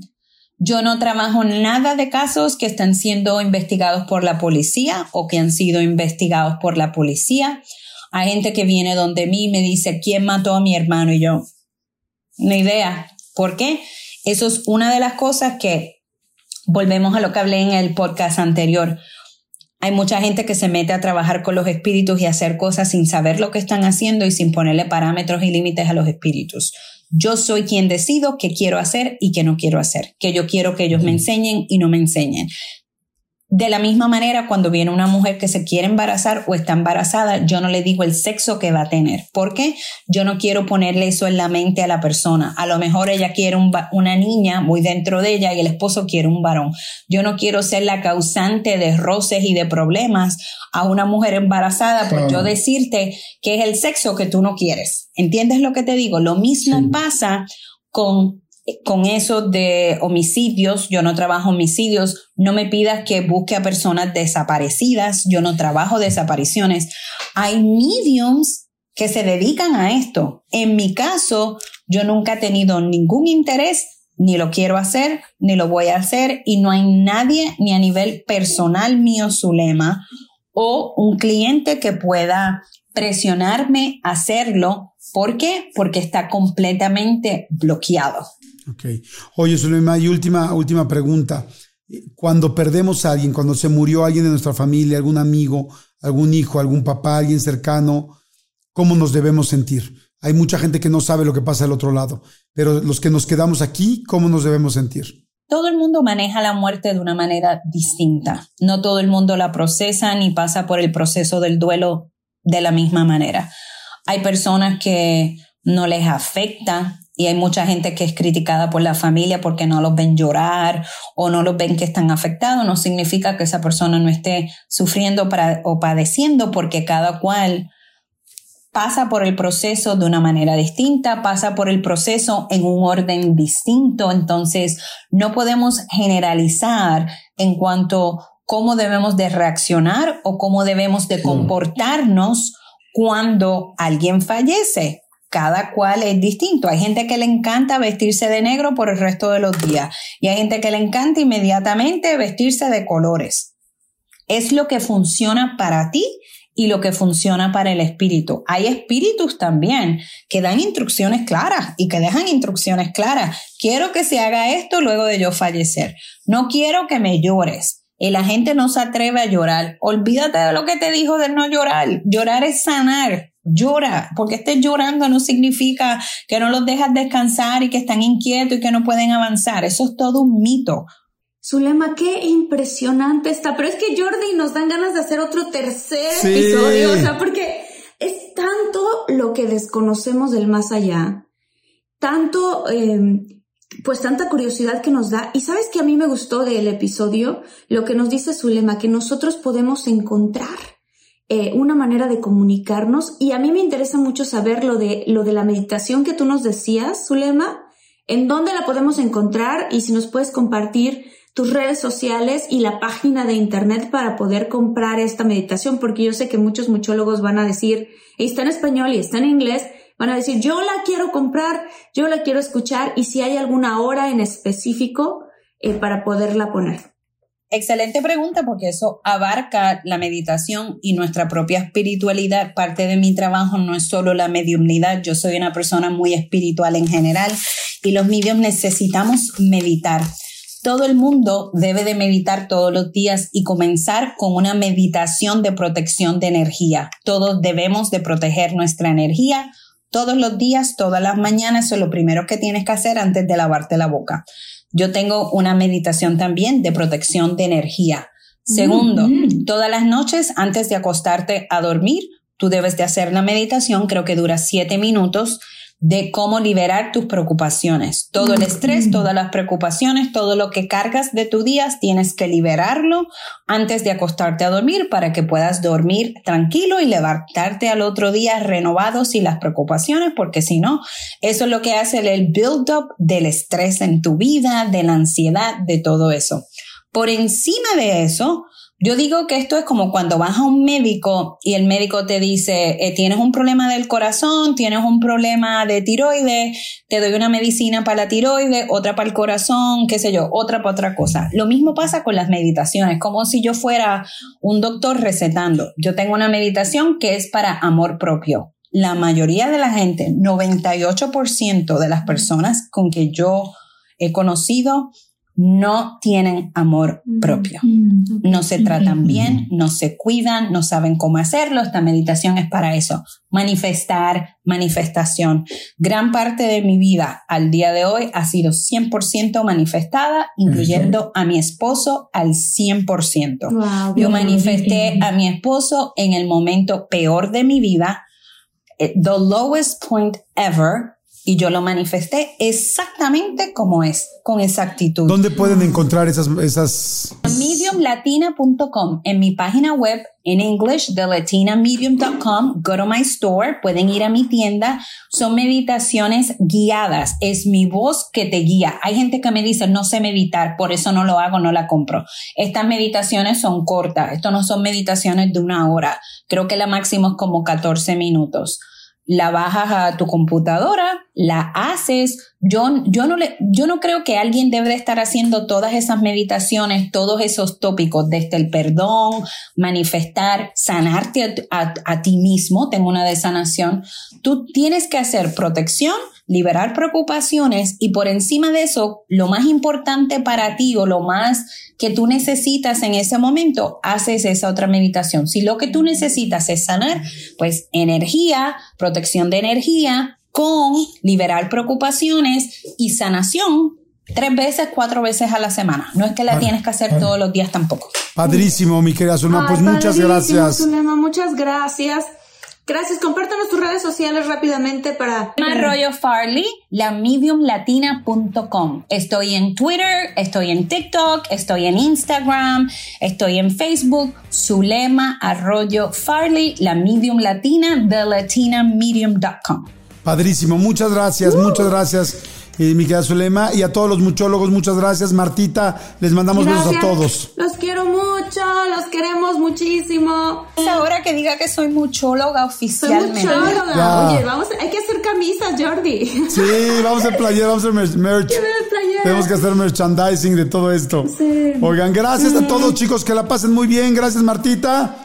Yo no trabajo nada de casos que están siendo investigados por la policía o que han sido investigados por la policía. Hay gente que viene donde mí y me dice, ¿quién mató a mi hermano? Y yo, no idea. ¿Por qué? Eso es una de las cosas que, volvemos a lo que hablé en el podcast anterior, hay mucha gente que se mete a trabajar con los espíritus y hacer cosas sin saber lo que están haciendo y sin ponerle parámetros y límites a los espíritus. Yo soy quien decido qué quiero hacer y qué no quiero hacer, que yo quiero que ellos me enseñen y no me enseñen. De la misma manera, cuando viene una mujer que se quiere embarazar o está embarazada, yo no le digo el sexo que va a tener. ¿Por qué? Yo no quiero ponerle eso en la mente a la persona. A lo mejor ella quiere una niña muy dentro de ella y el esposo quiere un varón. Yo no quiero ser la causante de roces y de problemas a una mujer embarazada por yo decirte que es el sexo que tú no quieres. ¿Entiendes lo que te digo? Lo mismo pasa con con eso de homicidios, yo no trabajo homicidios, no me pidas que busque a personas desaparecidas, yo no trabajo desapariciones. Hay mediums que se dedican a esto. En mi caso, yo nunca he tenido ningún interés, ni lo quiero hacer, ni lo voy a hacer, y no hay nadie, ni a nivel personal mío, Zulema, o un cliente que pueda presionarme a hacerlo. ¿Por qué? Porque está completamente bloqueado. Ok. Oye, Zulema, y última, última pregunta. Cuando perdemos a alguien, cuando se murió alguien de nuestra familia, algún amigo, algún hijo, algún papá, alguien cercano, ¿cómo nos debemos sentir? Hay mucha gente que no sabe lo que pasa al otro lado, pero los que nos quedamos aquí, ¿cómo nos debemos sentir? Todo el mundo maneja la muerte de una manera distinta. No todo el mundo la procesa ni pasa por el proceso del duelo de la misma manera. Hay personas que no les afecta y hay mucha gente que es criticada por la familia porque no los ven llorar o no los ven que están afectados. No significa que esa persona no esté sufriendo o padeciendo porque cada cual pasa por el proceso de una manera distinta, pasa por el proceso en un orden distinto. Entonces, no podemos generalizar en cuanto cómo debemos de reaccionar o cómo debemos de comportarnos cuando alguien fallece cada cual es distinto. Hay gente que le encanta vestirse de negro por el resto de los días y hay gente que le encanta inmediatamente vestirse de colores. Es lo que funciona para ti y lo que funciona para el espíritu. Hay espíritus también que dan instrucciones claras y que dejan instrucciones claras. Quiero que se haga esto luego de yo fallecer. No quiero que me llores. La gente no se atreve a llorar. Olvídate de lo que te dijo de no llorar. Llorar es sanar. Llora, porque estés llorando no significa que no los dejas descansar y que están inquietos y que no pueden avanzar. Eso es todo un mito. Zulema, qué impresionante está. Pero es que Jordi nos dan ganas de hacer otro tercer episodio. O sea, porque es tanto lo que desconocemos del más allá, tanto, em, pues tanta curiosidad que nos da. Y sabes que a mí me gustó del episodio lo que nos dice Zulema, que nosotros podemos encontrar eh, una manera de comunicarnos. Y a mí me interesa mucho saber lo de, lo de la meditación que tú nos decías, Zulema. ¿En dónde la podemos encontrar? Y si nos puedes compartir tus redes sociales y la página de internet para poder comprar esta meditación, porque yo sé que muchos muchólogos van a decir, está en español y está en inglés, van a decir, yo la quiero comprar, yo la quiero escuchar y si hay alguna hora en específico eh, para poderla poner. Excelente pregunta porque eso abarca la meditación y nuestra propia espiritualidad. Parte de mi trabajo no es solo la mediumnidad, yo soy una persona muy espiritual en general y los medios necesitamos meditar. Todo el mundo debe de meditar todos los días y comenzar con una meditación de protección de energía. Todos debemos de proteger nuestra energía todos los días, todas las mañanas. Eso es lo primero que tienes que hacer antes de lavarte la boca. Yo tengo una meditación también de protección de energía. Segundo, mm-hmm. todas las noches antes de acostarte a dormir, tú debes de hacer la meditación, creo que dura siete minutos de cómo liberar tus preocupaciones. Todo el estrés, todas las preocupaciones, todo lo que cargas de tu día, tienes que liberarlo antes de acostarte a dormir para que puedas dormir tranquilo y levantarte al otro día renovado sin las preocupaciones, porque si no, eso es lo que hace el build-up del estrés en tu vida, de la ansiedad, de todo eso. Por encima de eso, yo digo que esto es como cuando vas a un médico y el médico te dice, eh, tienes un problema del corazón, tienes un problema de tiroides, te doy una medicina para la tiroides, otra para el corazón, qué sé yo, otra para otra cosa. Lo mismo pasa con las meditaciones, como si yo fuera un doctor recetando. Yo tengo una meditación que es para amor propio. La mayoría de la gente, 98% de las personas con que yo he conocido, no tienen amor mm, propio. Mm, no se tratan bien, no se cuidan, no saben cómo hacerlo. Esta meditación es para eso. Manifestar, manifestación. Gran parte de mi vida al día de hoy ha sido 100% manifestada, incluyendo a mi esposo al 100%. Yo manifesté a mi esposo en el momento peor de mi vida, eh, the lowest point ever, y yo lo manifesté exactamente como es, con exactitud. ¿Dónde pueden encontrar esas... esas... Mediumlatina.com, en mi página web en English, thelatinamedium.com, go to my store, pueden ir a mi tienda, son meditaciones guiadas, es mi voz que te guía. Hay gente que me dice, no sé meditar, por eso no lo hago, no la compro. Estas meditaciones son cortas, esto no son meditaciones de una hora, creo que la máxima es como 14 minutos la bajas a tu computadora, la haces. Yo, yo, no le, yo no creo que alguien debe estar haciendo todas esas meditaciones, todos esos tópicos, desde el perdón, manifestar, sanarte a, a ti mismo, tengo una de sanación. Tú tienes que hacer protección, liberar preocupaciones y por encima de eso, lo más importante para ti o lo más que tú necesitas en ese momento, haces esa otra meditación. Si lo que tú necesitas es sanar, pues energía, protección de energía con liberar preocupaciones y sanación tres veces, cuatro veces a la semana. No es que la tienes que hacer todos los días tampoco. Padrísimo, mi querida Zulema. Pues muchas gracias. Zulema, muchas gracias. Gracias, compártanos tus redes sociales rápidamente para... Arroyo Farley, lamediumlatina.com. Estoy en Twitter, estoy en TikTok, estoy en Instagram, estoy en Facebook, Zulema Arroyo Farley, la medium latina, thelatinamedium.com. Padrísimo, muchas gracias, muchas gracias. Eh, mi querida Zulema y a todos los muchólogos, muchas gracias. Martita, les mandamos besos a todos. Los quiero mucho. los queremos muchísimo. Es ahora que diga que soy muchóloga Soy oficialmente. muchóloga. Ya. Oye, vamos, hay que hacer camisas, Jordi. Sí, vamos a hacer playera, vamos a hacer merch. Tenemos que hacer merchandising de todo esto. Sí. Oigan, gracias a todos chicos, que la pasen muy bien. Gracias Martita.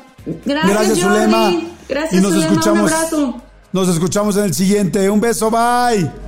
Gracias, Gracias, Jordi. Zulema. Gracias, Y nos Zulema. escuchamos. Un abrazo. Nos escuchamos en el siguiente. Un beso, bye.